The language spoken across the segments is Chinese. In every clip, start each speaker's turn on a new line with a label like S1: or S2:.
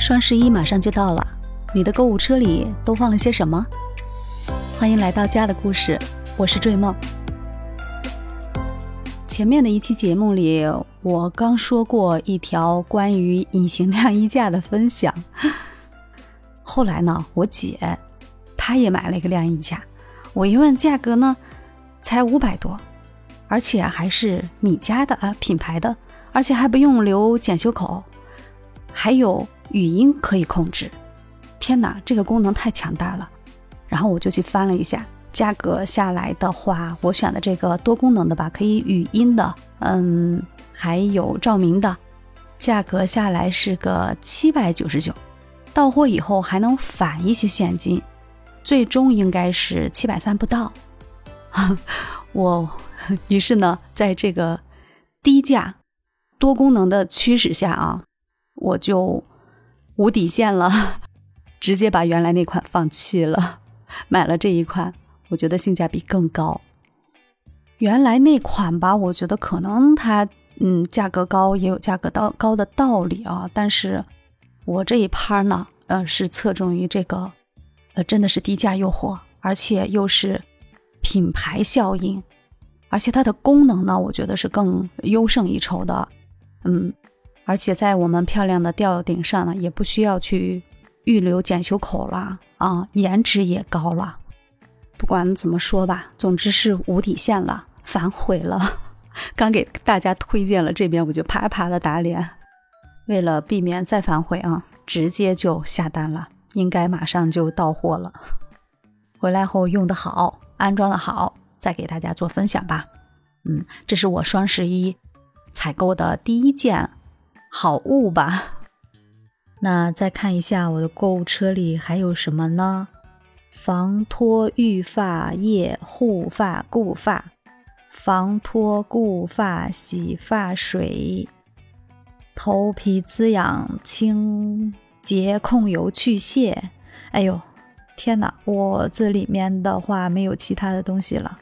S1: 双十一马上就到了，你的购物车里都放了些什么？欢迎来到家的故事，我是坠梦。前面的一期节目里，我刚说过一条关于隐形晾衣架的分享。后来呢，我姐她也买了一个晾衣架，我一问价格呢，才五百多，而且还是米家的啊品牌的，而且还不用留检修口，还有语音可以控制。天哪，这个功能太强大了！然后我就去翻了一下。价格下来的话，我选的这个多功能的吧，可以语音的，嗯，还有照明的，价格下来是个七百九十九，到货以后还能返一些现金，最终应该是七百三不到。我于是呢，在这个低价多功能的驱使下啊，我就无底线了，直接把原来那款放弃了，买了这一款。我觉得性价比更高。原来那款吧，我觉得可能它嗯价格高也有价格高高的道理啊。但是我这一趴呢，呃是侧重于这个，呃真的是低价诱惑，而且又是品牌效应，而且它的功能呢，我觉得是更优胜一筹的。嗯，而且在我们漂亮的吊顶上呢，也不需要去预留检修口了啊，颜值也高了。不管怎么说吧，总之是无底线了，反悔了。刚给大家推荐了这边，我就啪啪的打脸。为了避免再反悔啊，直接就下单了，应该马上就到货了。回来后用的好，安装的好，再给大家做分享吧。嗯，这是我双十一采购的第一件好物吧。那再看一下我的购物车里还有什么呢？防脱育发液护发固发，防脱固发洗发水，头皮滋养清洁控油去屑。哎呦，天哪！我这里面的话没有其他的东西了。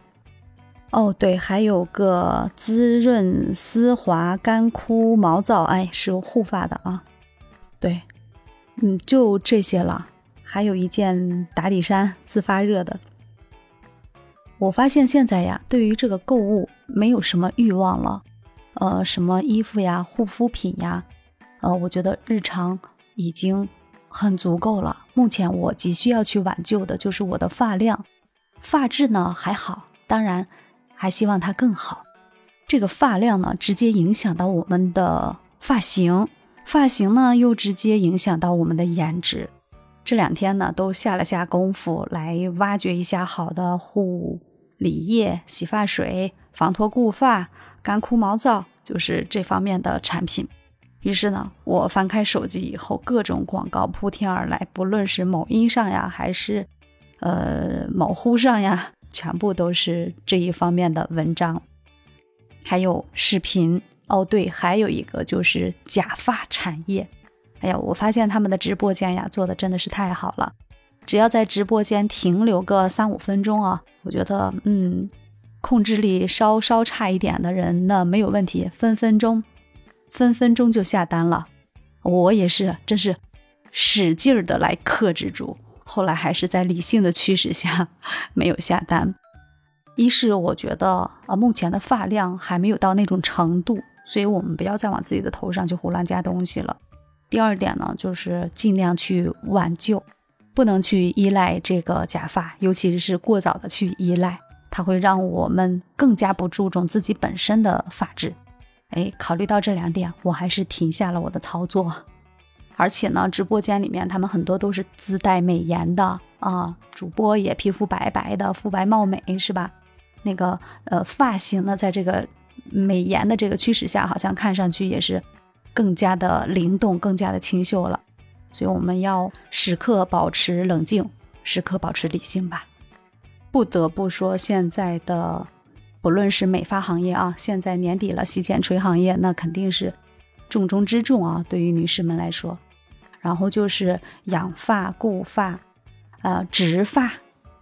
S1: 哦，对，还有个滋润丝滑干枯毛躁，哎，是护发的啊。对，嗯，就这些了。还有一件打底衫，自发热的。我发现现在呀，对于这个购物没有什么欲望了，呃，什么衣服呀、护肤品呀，呃，我觉得日常已经很足够了。目前我急需要去挽救的就是我的发量，发质呢还好，当然还希望它更好。这个发量呢，直接影响到我们的发型，发型呢又直接影响到我们的颜值。这两天呢，都下了下功夫来挖掘一下好的护理液、洗发水、防脱固发、干枯毛躁，就是这方面的产品。于是呢，我翻开手机以后，各种广告铺天而来，不论是某音上呀，还是呃某乎上呀，全部都是这一方面的文章，还有视频。哦，对，还有一个就是假发产业。哎呀，我发现他们的直播间呀做的真的是太好了，只要在直播间停留个三五分钟啊，我觉得嗯，控制力稍稍差一点的人那没有问题，分分钟，分分钟就下单了。我也是，真是使劲儿的来克制住，后来还是在理性的驱使下没有下单。一是我觉得啊，目前的发量还没有到那种程度，所以我们不要再往自己的头上去胡乱加东西了。第二点呢，就是尽量去挽救，不能去依赖这个假发，尤其是过早的去依赖，它会让我们更加不注重自己本身的发质。哎，考虑到这两点，我还是停下了我的操作。而且呢，直播间里面他们很多都是自带美颜的啊，主播也皮肤白白的，肤白貌美，是吧？那个呃，发型呢，在这个美颜的这个驱使下，好像看上去也是。更加的灵动，更加的清秀了，所以我们要时刻保持冷静，时刻保持理性吧。不得不说，现在的不论是美发行业啊，现在年底了，洗剪吹行业那肯定是重中之重啊，对于女士们来说。然后就是养发、固发，呃，植发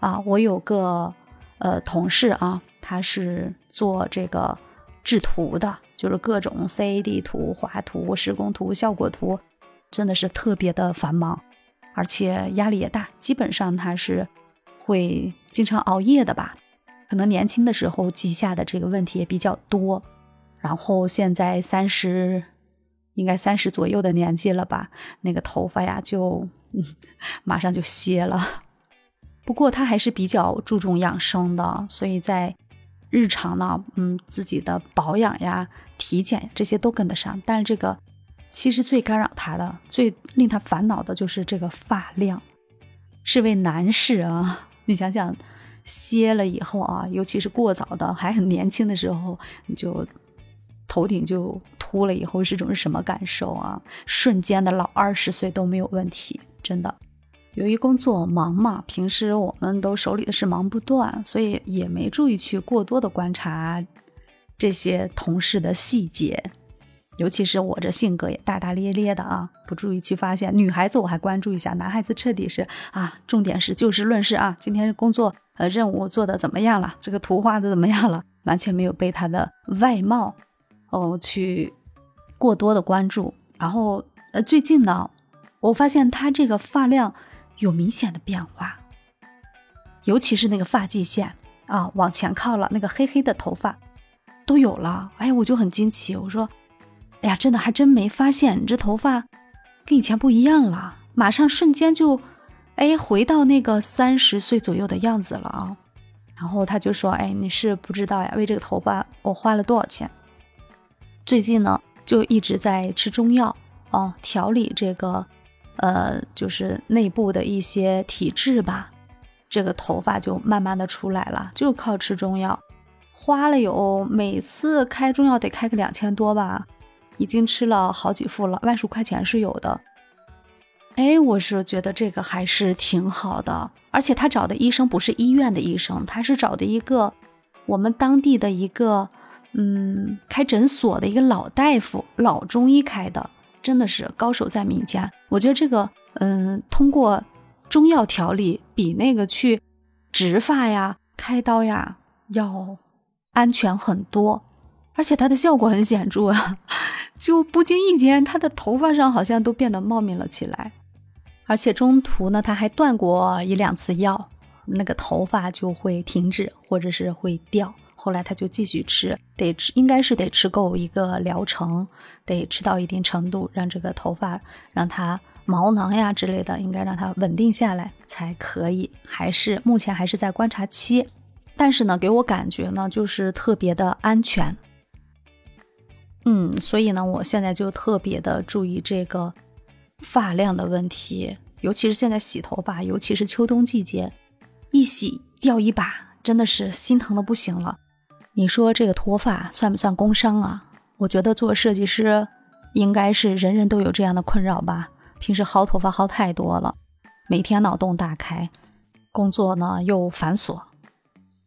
S1: 啊。我有个呃同事啊，他是做这个制图的。就是各种 CAD 图、画图、施工图、效果图，真的是特别的繁忙，而且压力也大，基本上他是会经常熬夜的吧。可能年轻的时候记下的这个问题也比较多，然后现在三十，应该三十左右的年纪了吧，那个头发呀就马上就歇了。不过他还是比较注重养生的，所以在日常呢，嗯，自己的保养呀、体检这些都跟得上。但是这个其实最干扰他的、最令他烦恼的就是这个发量。是位男士啊，你想想。歇了以后啊，尤其是过早的，还很年轻的时候，你就头顶就秃了，以后是种什么感受啊？瞬间的老二十岁都没有问题，真的。由于工作忙嘛，平时我们都手里的事忙不断，所以也没注意去过多的观察这些同事的细节。尤其是我这性格也大大咧咧的啊，不注意去发现。女孩子我还关注一下，男孩子彻底是啊，重点是就事论事啊。今天工作呃任务做的怎么样了？这个图画的怎么样了？完全没有被他的外貌哦去过多的关注。然后呃最近呢，我发现他这个发量有明显的变化，尤其是那个发际线啊往前靠了，那个黑黑的头发都有了。哎，我就很惊奇，我说。哎呀，真的还真没发现，你这头发跟以前不一样了，马上瞬间就，哎，回到那个三十岁左右的样子了啊。然后他就说：“哎，你是不知道呀，为这个头发我花了多少钱。最近呢，就一直在吃中药哦，调理这个，呃，就是内部的一些体质吧。这个头发就慢慢的出来了，就靠吃中药，花了有每次开中药得开个两千多吧。”已经吃了好几副了，万数块钱是有的。哎，我是觉得这个还是挺好的，而且他找的医生不是医院的医生，他是找的一个我们当地的一个嗯开诊所的一个老大夫，老中医开的，真的是高手在民间。我觉得这个嗯，通过中药调理比那个去植发呀、开刀呀要安全很多。而且它的效果很显著啊，就不经意间，他的头发上好像都变得茂密了起来。而且中途呢，他还断过一两次药，那个头发就会停止或者是会掉。后来他就继续吃，得吃，应该是得吃够一个疗程，得吃到一定程度，让这个头发让它毛囊呀之类的，应该让它稳定下来才可以。还是目前还是在观察期，但是呢，给我感觉呢，就是特别的安全。嗯，所以呢，我现在就特别的注意这个发量的问题，尤其是现在洗头发，尤其是秋冬季节，一洗掉一把，真的是心疼的不行了。你说这个脱发算不算工伤啊？我觉得做设计师应该是人人都有这样的困扰吧。平时薅头发薅太多了，每天脑洞大开，工作呢又繁琐。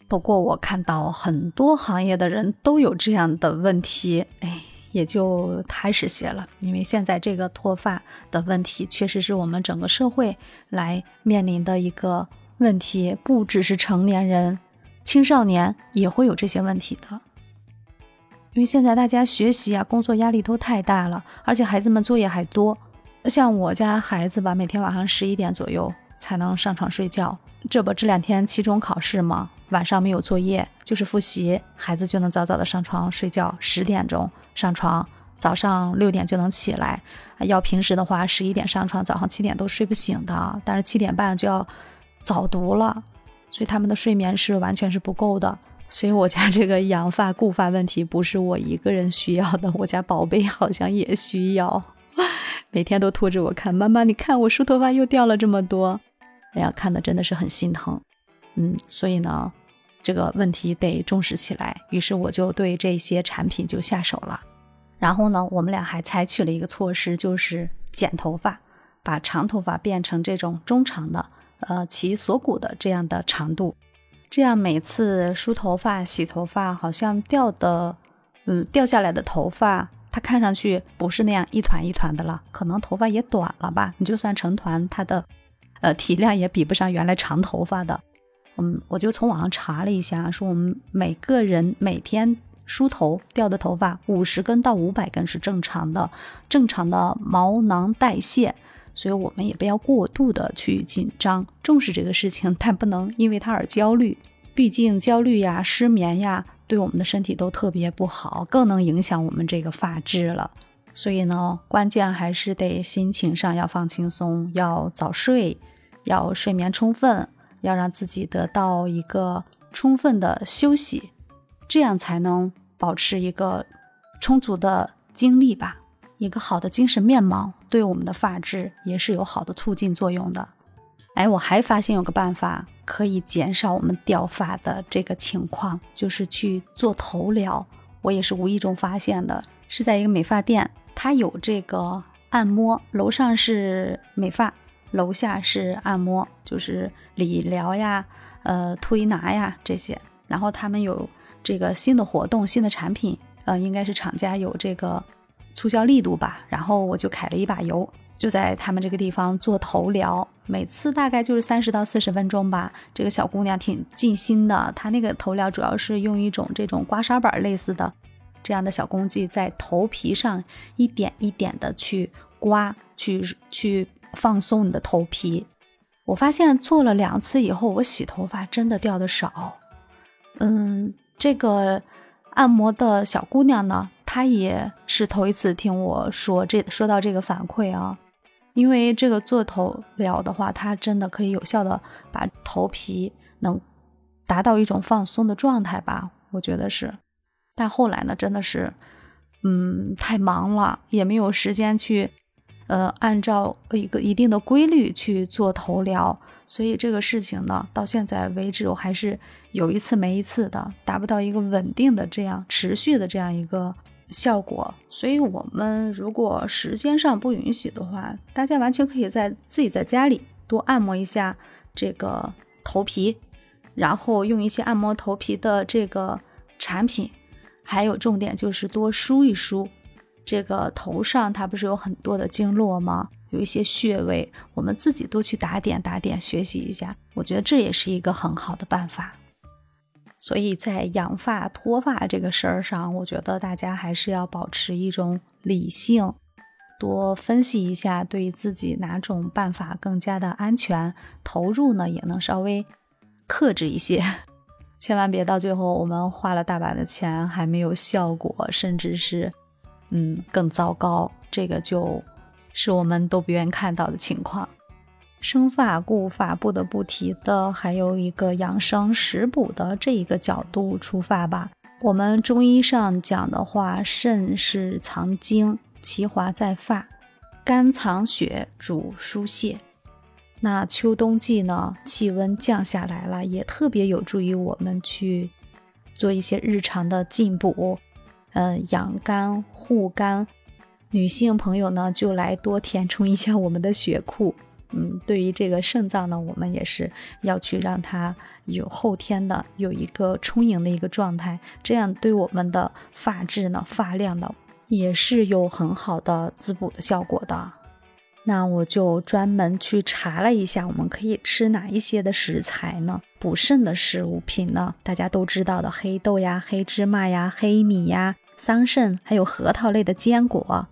S1: 不过我看到很多行业的人都有这样的问题，哎。也就踏实些了，因为现在这个脱发的问题，确实是我们整个社会来面临的一个问题，不只是成年人，青少年也会有这些问题的。因为现在大家学习啊、工作压力都太大了，而且孩子们作业还多。像我家孩子吧，每天晚上十一点左右才能上床睡觉，这不这两天期中考试嘛？晚上没有作业，就是复习，孩子就能早早的上床睡觉，十点钟。上床，早上六点就能起来。要平时的话，十一点上床，早上七点都睡不醒的。但是七点半就要早读了，所以他们的睡眠是完全是不够的。所以我家这个养发固发问题不是我一个人需要的，我家宝贝好像也需要，每天都拖着我看。妈妈，你看我梳头发又掉了这么多，哎呀，看的真的是很心疼。嗯，所以呢。这个问题得重视起来，于是我就对这些产品就下手了。然后呢，我们俩还采取了一个措施，就是剪头发，把长头发变成这种中长的，呃，齐锁骨的这样的长度。这样每次梳头发、洗头发，好像掉的，嗯，掉下来的头发，它看上去不是那样一团一团的了，可能头发也短了吧？你就算成团，它的，呃，体量也比不上原来长头发的。嗯，我就从网上查了一下，说我们每个人每天梳头掉的头发五十根到五百根是正常的，正常的毛囊代谢，所以我们也不要过度的去紧张，重视这个事情，但不能因为它而焦虑。毕竟焦虑呀、失眠呀，对我们的身体都特别不好，更能影响我们这个发质了。所以呢，关键还是得心情上要放轻松，要早睡，要睡眠充分，要让自己得到一个充分的休息，这样才能保持一个充足的精力吧。一个好的精神面貌，对我们的发质也是有好的促进作用的。哎，我还发现有个办法可以减少我们掉发的这个情况，就是去做头疗。我也是无意中发现的，是在一个美发店。它有这个按摩，楼上是美发，楼下是按摩，就是理疗呀、呃推拿呀这些。然后他们有这个新的活动、新的产品，呃，应该是厂家有这个促销力度吧。然后我就揩了一把油，就在他们这个地方做头疗，每次大概就是三十到四十分钟吧。这个小姑娘挺尽心的，她那个头疗主要是用一种这种刮痧板类似的。这样的小工具在头皮上一点一点的去刮，去去放松你的头皮。我发现做了两次以后，我洗头发真的掉的少。嗯，这个按摩的小姑娘呢，她也是头一次听我说这说到这个反馈啊。因为这个做头疗的话，它真的可以有效的把头皮能达到一种放松的状态吧，我觉得是。但后来呢，真的是，嗯，太忙了，也没有时间去，呃，按照一个一定的规律去做头疗，所以这个事情呢，到现在为止，我还是有一次没一次的，达不到一个稳定的这样持续的这样一个效果。所以，我们如果时间上不允许的话，大家完全可以在自己在家里多按摩一下这个头皮，然后用一些按摩头皮的这个产品。还有重点就是多梳一梳，这个头上它不是有很多的经络吗？有一些穴位，我们自己多去打点打点，学习一下，我觉得这也是一个很好的办法。所以在养发脱发这个事儿上，我觉得大家还是要保持一种理性，多分析一下，对自己哪种办法更加的安全，投入呢也能稍微克制一些。千万别到最后，我们花了大把的钱还没有效果，甚至是，嗯，更糟糕。这个就是我们都不愿看到的情况。生发固发不得不提的，还有一个养生食补的这一个角度出发吧。我们中医上讲的话，肾是藏精，其华在发；肝藏血，主疏泄。那秋冬季呢，气温降下来了，也特别有助于我们去做一些日常的进补，嗯，养肝护肝。女性朋友呢，就来多填充一下我们的血库。嗯，对于这个肾脏呢，我们也是要去让它有后天的有一个充盈的一个状态，这样对我们的发质呢、发量呢，也是有很好的滋补的效果的。那我就专门去查了一下，我们可以吃哪一些的食材呢？补肾的食物品呢？大家都知道的黑豆呀、黑芝麻呀、黑米呀、桑葚，还有核桃类的坚果，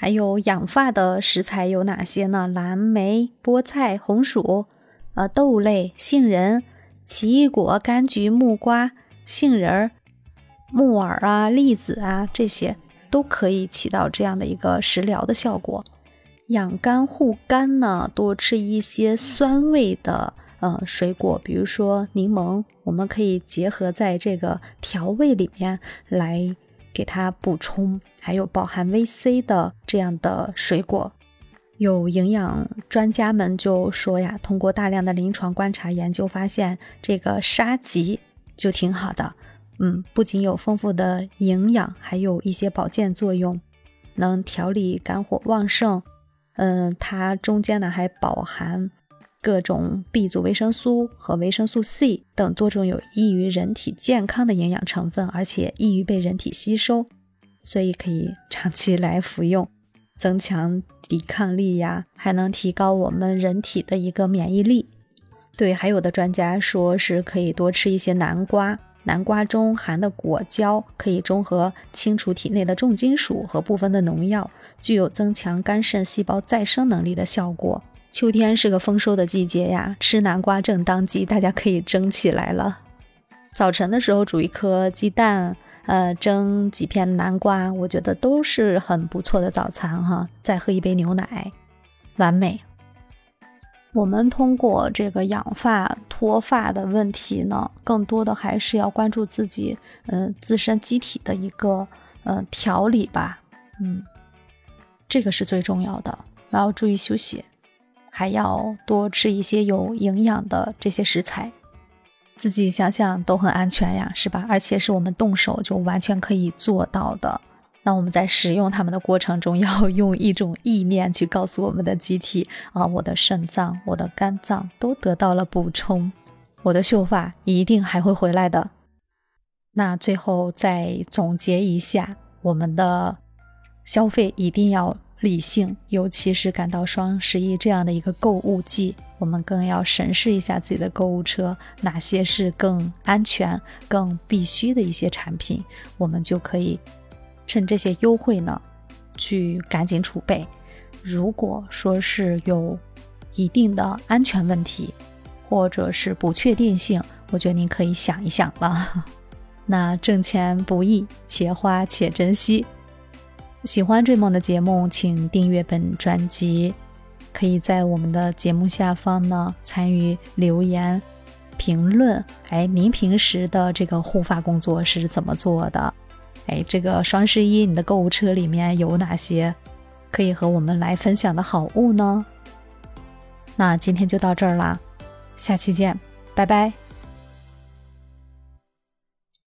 S1: 还有养发的食材有哪些呢？蓝莓、菠菜、红薯，呃，豆类、杏仁、奇异果、柑橘、木瓜、杏仁儿、木耳啊、栗子啊，这些都可以起到这样的一个食疗的效果。养肝护肝呢，多吃一些酸味的呃水果，比如说柠檬，我们可以结合在这个调味里面来给它补充。还有饱含维 C 的这样的水果，有营养专家们就说呀，通过大量的临床观察研究发现，这个沙棘就挺好的。嗯，不仅有丰富的营养，还有一些保健作用，能调理肝火旺盛。嗯，它中间呢还饱含各种 B 族维生素和维生素 C 等多种有益于人体健康的营养成分，而且易于被人体吸收，所以可以长期来服用，增强抵抗力呀，还能提高我们人体的一个免疫力。对，还有的专家说是可以多吃一些南瓜，南瓜中含的果胶可以中和清除体内的重金属和部分的农药，具有增强肝肾细胞再生能力的效果。秋天是个丰收的季节呀，吃南瓜正当季，大家可以蒸起来了。早晨的时候煮一颗鸡蛋，呃，蒸几片南瓜，我觉得都是很不错的早餐哈。再喝一杯牛奶，完美。我们通过这个养发脱发的问题呢，更多的还是要关注自己，嗯，自身机体的一个呃调理吧，嗯，这个是最重要的。然后注意休息，还要多吃一些有营养的这些食材，自己想想都很安全呀，是吧？而且是我们动手就完全可以做到的。那我们在使用它们的过程中，要用一种意念去告诉我们的机体啊，我的肾脏、我的肝脏都得到了补充，我的秀发一定还会回来的。那最后再总结一下，我们的消费一定要理性，尤其是赶到双十一这样的一个购物季，我们更要审视一下自己的购物车，哪些是更安全、更必须的一些产品，我们就可以。趁这些优惠呢，去赶紧储备。如果说是有一定的安全问题，或者是不确定性，我觉得您可以想一想了。那挣钱不易，且花且珍惜。喜欢追梦的节目，请订阅本专辑。可以在我们的节目下方呢参与留言评论。哎，您平时的这个护发工作是怎么做的？哎，这个双十一你的购物车里面有哪些可以和我们来分享的好物呢？那今天就到这儿啦，下期见，拜拜。